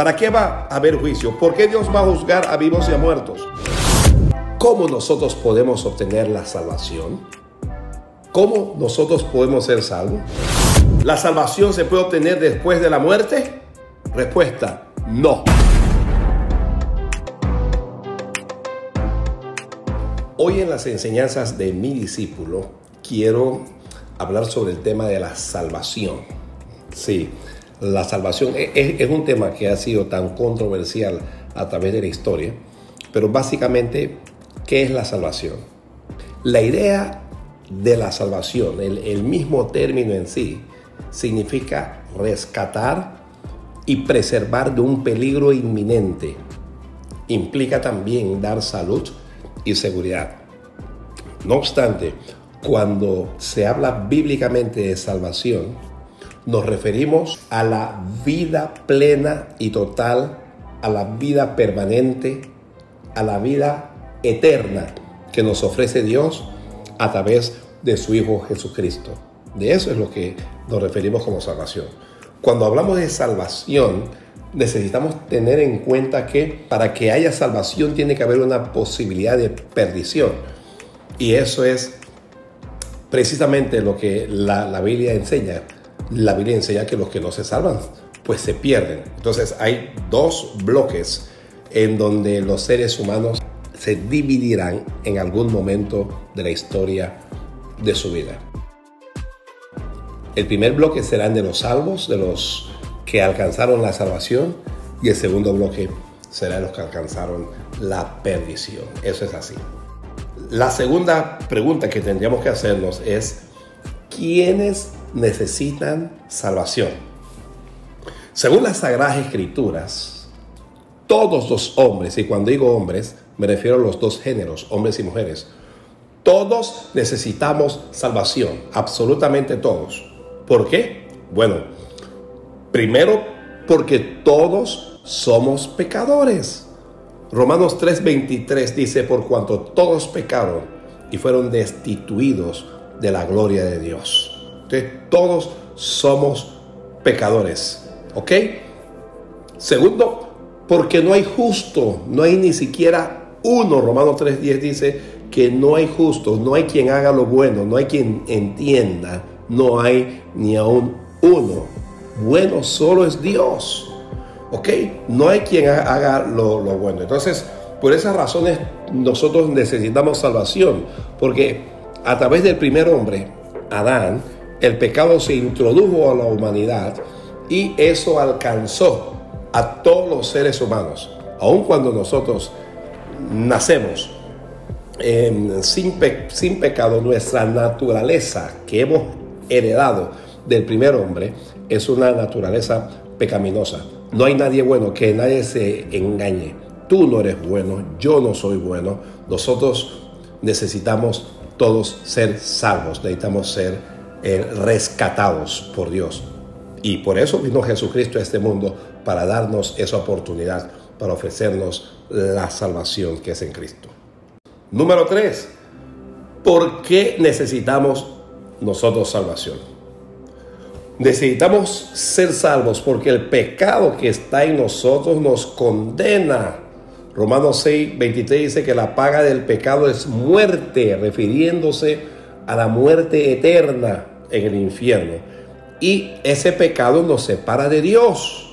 ¿Para qué va a haber juicio? ¿Por qué Dios va a juzgar a vivos y a muertos? ¿Cómo nosotros podemos obtener la salvación? ¿Cómo nosotros podemos ser salvos? ¿La salvación se puede obtener después de la muerte? Respuesta, no. Hoy en las enseñanzas de mi discípulo quiero hablar sobre el tema de la salvación. Sí, la salvación es, un tema que ha sido tan controversial a través de la historia, pero básicamente, ¿qué es la salvación? La idea de la salvación, el, el mismo término en sí, significa rescatar y preservar de un peligro inminente. Implica también dar salud y seguridad. No obstante, cuando se habla bíblicamente de salvación, nos referimos a la vida plena y total, a la vida permanente, a la vida eterna que nos ofrece Dios a través de su Hijo Jesucristo. De eso es lo que nos referimos como salvación. Cuando hablamos de salvación, necesitamos tener en cuenta que para que haya salvación tiene que haber una posibilidad de perdición. Y eso es precisamente lo que la, Biblia enseña. La Biblia enseña que los que no se salvan, pues se pierden. Entonces hay dos bloques en donde los seres humanos se dividirán en algún momento de la historia de su vida. El primer bloque serán de los salvos, de los que alcanzaron la salvación y el segundo bloque será los que alcanzaron la perdición. Eso es así. La segunda pregunta que tendríamos que hacernos es, ¿quiénes necesitan salvación? Según las Sagradas Escrituras, todos los hombres, y cuando digo hombres, me refiero a los dos géneros, hombres y mujeres, todos necesitamos salvación, absolutamente todos. ¿Por qué? Bueno, Primero, porque todos somos pecadores. Romanos 3:23 dice, por cuanto todos pecaron y fueron destituidos de la gloria de Dios. Entonces, todos somos pecadores. ¿Ok? Segundo, porque no hay justo, no hay ni siquiera uno. Romanos 3:10 dice que no hay justo, no hay quien haga lo bueno, no hay quien entienda, no hay ni aún uno bueno solo es Dios. ¿Ok? No hay quien haga lo, bueno. Entonces, por esas razones nosotros necesitamos salvación. Porque a través del primer hombre, Adán, el pecado se introdujo a la humanidad y eso alcanzó a todos los seres humanos. Aun cuando nosotros nacemos em, sin, sin pecado, nuestra naturaleza que hemos heredado del primer hombre es una naturaleza pecaminosa. No hay nadie bueno, que nadie se engañe. Tú no eres bueno, yo no soy bueno. Nosotros necesitamos todos ser salvos, necesitamos ser eh, rescatados por Dios. Y por eso vino Jesucristo a este mundo, para darnos esa oportunidad, para ofrecernos la salvación que es en Cristo. Número tres, ¿por qué necesitamos nosotros salvación? Necesitamos ser salvos porque el pecado que está en nosotros nos condena. Romanos 6, 23 dice que la paga del pecado es muerte, refiriéndose a la muerte eterna en el infierno. Y ese pecado nos separa de Dios.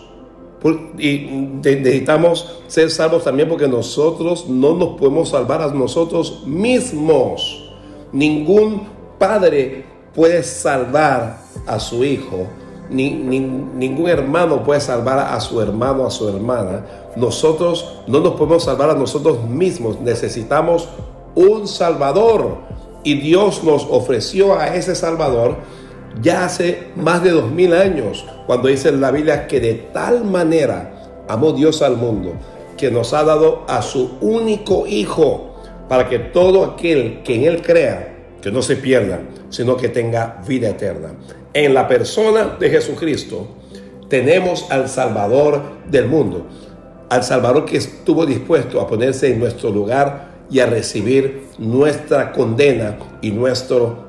Y necesitamos ser salvos también porque nosotros no nos podemos salvar a nosotros mismos. Ningún padre puede salvar a su hijo, ni, ningún hermano puede salvar a su hermano, a su hermana. Nosotros no nos podemos salvar a nosotros mismos. Necesitamos un Salvador. Y Dios nos ofreció a ese Salvador ya hace más de dos mil años, cuando dice en la Biblia que de tal manera amó Dios al mundo, que nos ha dado a su único Hijo, para que todo aquel que en Él crea, que no se pierda, sino que tenga vida eterna. En la persona de Jesucristo tenemos al Salvador del mundo, al Salvador que estuvo dispuesto a ponerse en nuestro lugar y a recibir nuestra condena y nuestro,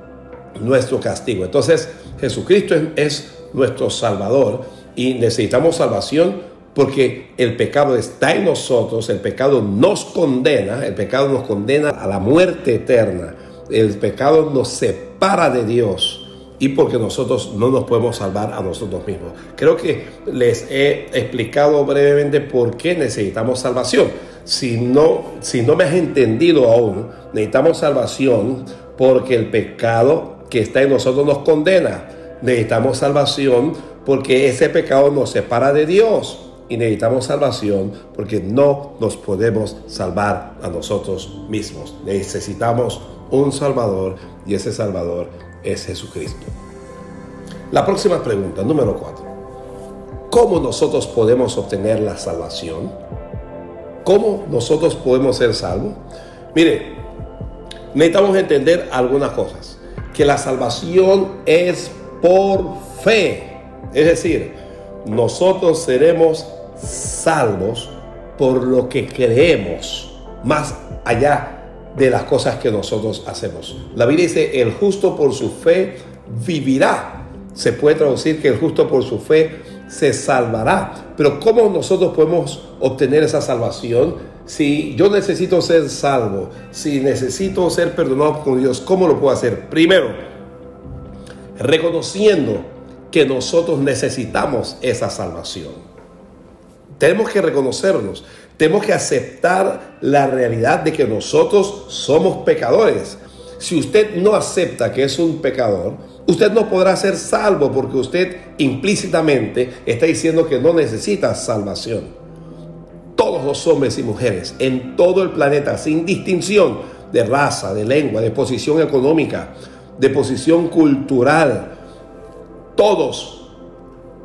nuestro castigo. Entonces, Jesucristo es, es nuestro Salvador y necesitamos salvación porque el pecado está en nosotros, el pecado nos condena, el pecado nos condena a la muerte eterna, el pecado nos separa de Dios y porque nosotros no nos podemos salvar a nosotros mismos. Creo que les he explicado brevemente por qué necesitamos salvación. Si no, si no me has entendido aún, necesitamos salvación porque el pecado que está en nosotros nos condena. Necesitamos salvación porque ese pecado nos separa de Dios. Y necesitamos salvación porque no nos podemos salvar a nosotros mismos. Necesitamos un Salvador y ese Salvador es Jesucristo. La próxima pregunta, número 4. ¿Cómo nosotros podemos obtener la salvación? ¿Cómo nosotros podemos ser salvos? Mire, necesitamos entender algunas cosas. Que la salvación es por fe. Es decir, nosotros seremos salvos por lo que creemos, más allá de las cosas que nosotros hacemos. La Biblia dice, el justo por su fe vivirá. Se puede traducir que el justo por su fe se salvará. Pero ¿cómo nosotros podemos obtener esa salvación? Si yo necesito ser salvo, si necesito ser perdonado por Dios, ¿cómo lo puedo hacer? Primero, reconociendo que nosotros necesitamos esa salvación. Tenemos que reconocernos. Tenemos que aceptar la realidad de que nosotros somos pecadores. Si usted no acepta que es un pecador, usted no podrá ser salvo porque usted implícitamente está diciendo que no necesita salvación. Todos los hombres y mujeres en todo el planeta, sin distinción de raza, de lengua, de posición económica, de posición cultural, todos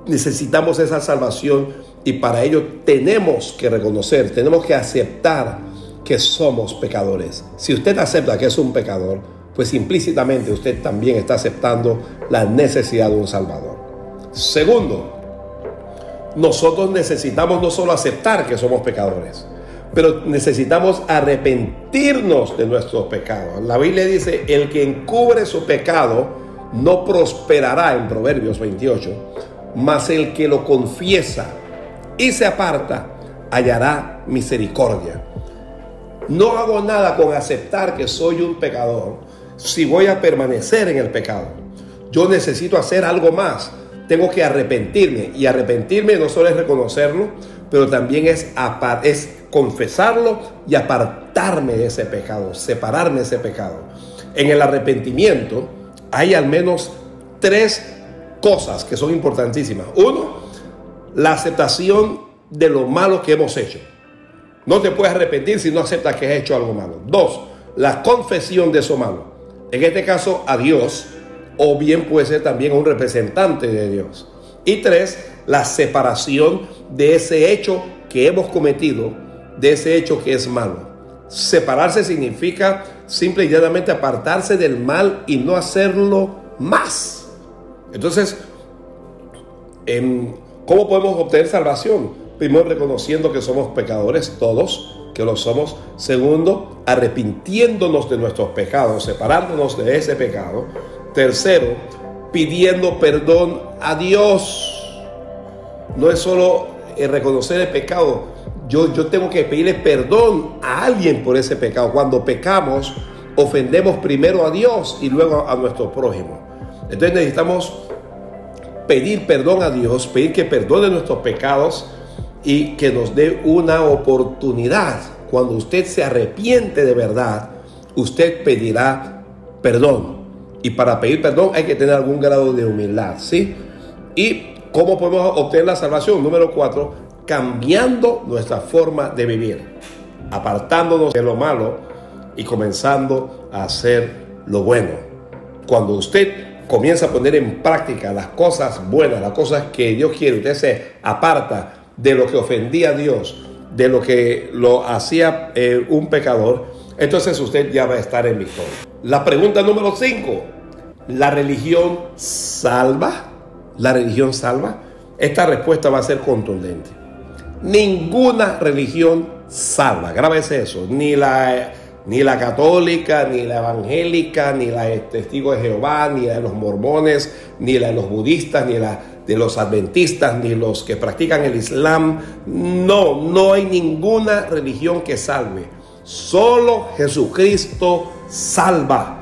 necesitamos esa salvación y para ello tenemos que reconocer, tenemos que aceptar que somos pecadores. Si usted acepta que es un pecador, pues implícitamente usted también está aceptando la necesidad de un Salvador. Segundo, nosotros necesitamos no solo aceptar que somos pecadores, pero necesitamos arrepentirnos de nuestros pecados. La Biblia dice, el que encubre su pecado no prosperará en Proverbios 28, mas el que lo confiesa y se aparta, hallará misericordia. No hago nada con aceptar que soy un pecador si voy a permanecer en el pecado. Yo necesito hacer algo más. Tengo que arrepentirme. Y arrepentirme no solo es reconocerlo, pero también es, es confesarlo y apartarme de ese pecado, separarme de ese pecado. En el arrepentimiento hay al menos tres cosas que son importantísimas. Uno, la aceptación de lo malo que hemos hecho. No te puedes arrepentir si no aceptas que has hecho algo malo. Dos, la confesión de eso malo. En este caso, a Dios, o bien puede ser también un representante de Dios. Y tres, la separación de ese hecho que hemos cometido, de ese hecho que es malo. Separarse significa simple y llanamente apartarse del mal y no hacerlo más. Entonces, en ¿Cómo podemos obtener salvación? Primero, reconociendo que somos pecadores, todos, que lo somos. Segundo, arrepintiéndonos de nuestros pecados, separándonos de ese pecado. Tercero, pidiendo perdón a Dios. No es solo reconocer el pecado. Yo, yo tengo que pedirle perdón a alguien por ese pecado. Cuando pecamos, ofendemos primero a Dios y luego a nuestro prójimo. Entonces necesitamos pedir perdón a Dios, pedir que perdone nuestros pecados y que nos dé una oportunidad. Cuando usted se arrepiente de verdad, usted pedirá perdón. Y para pedir perdón hay que tener algún grado de humildad, ¿sí? ¿Y cómo podemos obtener la salvación? Número cuatro, cambiando nuestra forma de vivir, apartándonos de lo malo y comenzando a hacer lo bueno. Cuando usted comienza a poner en práctica las cosas buenas, las cosas que Dios quiere, usted se aparta de lo que ofendía a Dios, de lo que lo hacía eh, un pecador, entonces usted ya va a estar en victoria. La pregunta número 5, ¿la religión salva? ¿La religión salva? Esta respuesta va a ser contundente. Ninguna religión salva, grábese eso, ni la ni la católica, ni la evangélica, ni la de testigos de Jehová, ni la de los mormones, ni la de los budistas, ni la de los adventistas ni los que practican el Islam. No, no hay ninguna religión que salve. Solo Jesucristo salva.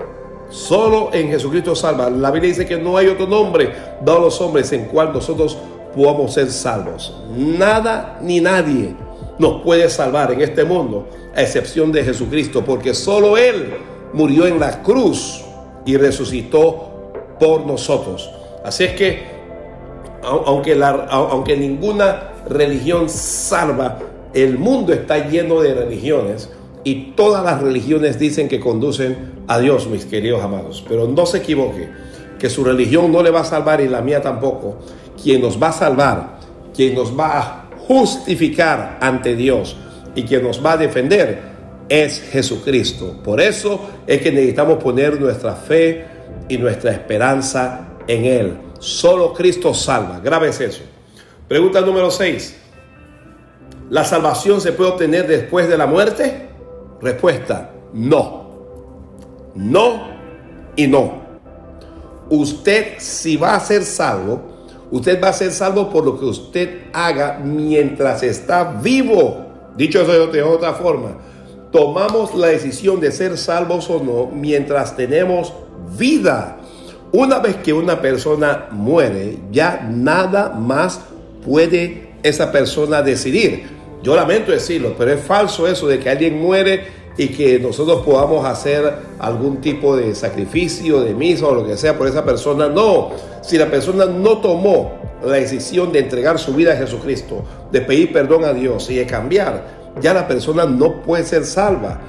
Solo en Jesucristo salva. La Biblia dice que no hay otro nombre dado a los hombres en cual nosotros podamos ser salvos. Nada ni nadie nos puede salvar en este mundo, a excepción de Jesucristo, porque solo Él murió en la cruz y resucitó por nosotros. Así es que, aunque, ninguna religión salva, el mundo está lleno de religiones y todas las religiones dicen que conducen a Dios, mis queridos amados. Pero no se equivoque, que su religión no le va a salvar y la mía tampoco. Quien nos va a salvar, quien nos va a justificar ante Dios y quien nos va a defender es Jesucristo. Por eso es que necesitamos poner nuestra fe y nuestra esperanza en Él. Solo Cristo salva. Grave es eso. Pregunta número 6. ¿La salvación se puede obtener después de la muerte? Respuesta, no. No y no. Usted si va a ser salvo, usted va a ser salvo por lo que usted haga mientras está vivo. Dicho eso de otra forma, tomamos la decisión de ser salvos o no mientras tenemos vida. Una vez que una persona muere, ya nada más puede esa persona decidir. Yo lamento decirlo, pero es falso eso de que alguien muere y que nosotros podamos hacer algún tipo de sacrificio, de misa o lo que sea por esa persona. No, si la persona no tomó la decisión de entregar su vida a Jesucristo, de pedir perdón a Dios y de cambiar, ya la persona no puede ser salva.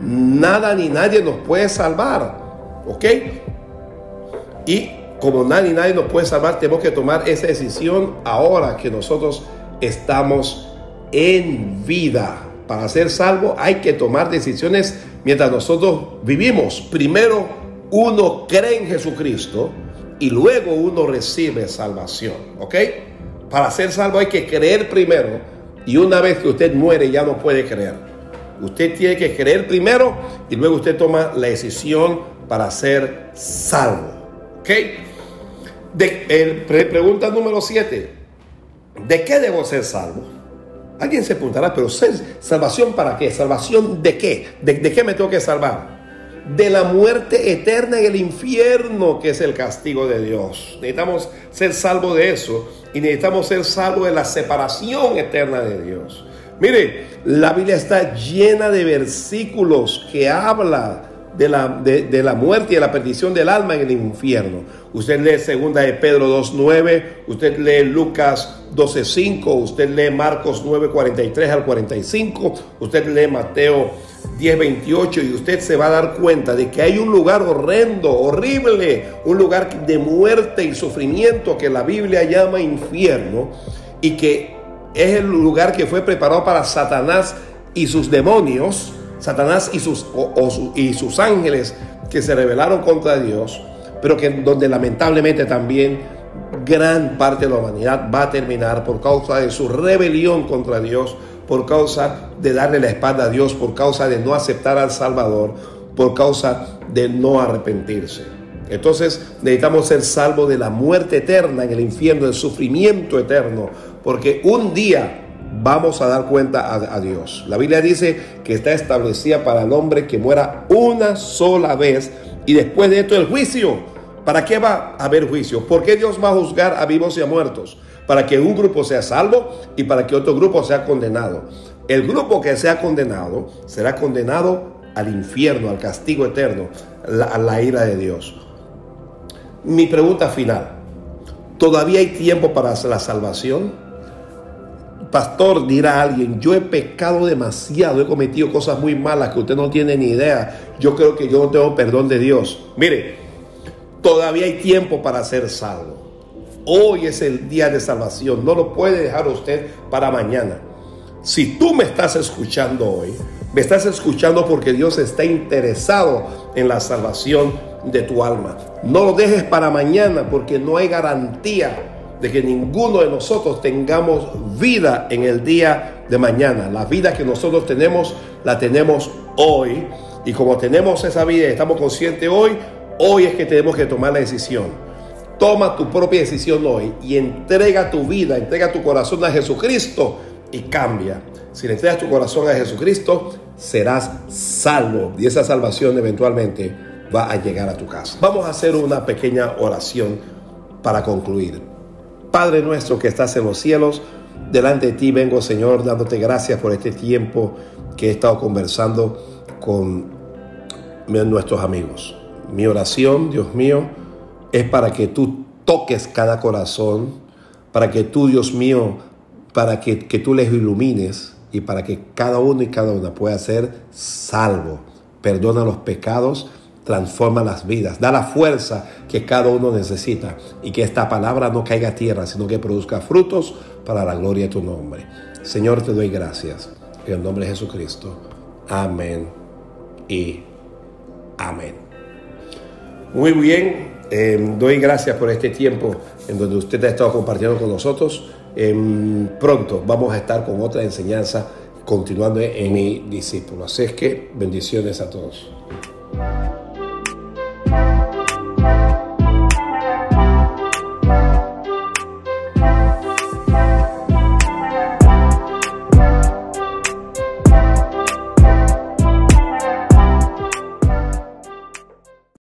Nada ni nadie nos puede salvar. ¿Ok? Y como nadie nadie nos puede salvar, tenemos que tomar esa decisión ahora que nosotros estamos en vida. Para ser salvo hay que tomar decisiones mientras nosotros vivimos. Primero uno cree en Jesucristo y luego uno recibe salvación. ¿Ok? Para ser salvo hay que creer primero y una vez que usted muere ya no puede creer. Usted tiene que creer primero y luego usted toma la decisión para ser salvo. ¿Ok? De, pregunta número 7. ¿De qué debo ser salvo? Alguien se preguntará, pero ¿salvación para qué? ¿Salvación de qué? ¿De, de qué me tengo que salvar? de la muerte eterna en el infierno, que es el castigo de Dios. Necesitamos ser salvos de eso y necesitamos ser salvos de la separación eterna de Dios. Mire, la Biblia está llena de versículos que habla de la, de, la muerte y de la perdición del alma en el infierno. Usted lee segunda de Pedro 2.9, usted lee Lucas 12.5, usted lee Marcos 9.43 al 45, usted lee Mateo 10:28 y usted se va a dar cuenta de que hay un lugar horrendo, horrible, un lugar de muerte y sufrimiento que la Biblia llama infierno y que es el lugar que fue preparado para Satanás y sus demonios, Satanás y sus, y sus ángeles que se rebelaron contra Dios, pero que donde lamentablemente también gran parte de la humanidad va a terminar por causa de su rebelión contra Dios por causa de darle la espalda a Dios, por causa de no aceptar al Salvador, por causa de no arrepentirse. Entonces necesitamos ser salvos de la muerte eterna en el infierno, del sufrimiento eterno, porque un día vamos a dar cuenta a, Dios. La Biblia dice que está establecida para el hombre que muera una sola vez y después de esto el juicio. ¿Para qué va a haber juicio? ¿Por qué Dios va a juzgar a vivos y a muertos? para que un grupo sea salvo y para que otro grupo sea condenado. El grupo que sea condenado será condenado al infierno, al castigo eterno, a la ira de Dios. Mi pregunta final, ¿todavía hay tiempo para la salvación? Pastor, dirá alguien, yo he pecado demasiado, he cometido cosas muy malas que usted no tiene ni idea. Yo creo que yo no tengo perdón de Dios. Mire, todavía hay tiempo para ser salvo. Hoy es el día de salvación. No lo puede dejar usted para mañana. Si tú me estás escuchando hoy, me estás escuchando porque Dios está interesado en la salvación de tu alma. No lo dejes para mañana porque no hay garantía de que ninguno de nosotros tengamos vida en el día de mañana. La vida que nosotros tenemos, la tenemos hoy. Y como tenemos esa vida y estamos conscientes hoy, hoy es que tenemos que tomar la decisión toma tu propia decisión hoy y entrega tu vida, entrega tu corazón a Jesucristo y cambia. Si le entregas tu corazón a Jesucristo, serás salvo y esa salvación eventualmente va a llegar a tu casa. Vamos a hacer una pequeña oración para concluir. Padre nuestro que estás en los cielos, delante de ti vengo, Señor, dándote gracias por este tiempo que he estado conversando con nuestros amigos. Mi oración, Dios mío, es para que tú toques cada corazón, para que tú, Dios mío, para que, que tú les ilumines y para que cada uno y cada una pueda ser salvo. Perdona los pecados, transforma las vidas, da la fuerza que cada uno necesita y que esta palabra no caiga a tierra, sino que produzca frutos para la gloria de tu nombre. Señor, te doy gracias. En el nombre de Jesucristo. Amén y amén. Muy bien, eh, doy gracias por este tiempo en donde usted ha estado compartiendo con nosotros. Em, pronto vamos a estar con otra enseñanza continuando en mi discípulo. Así es que bendiciones a todos.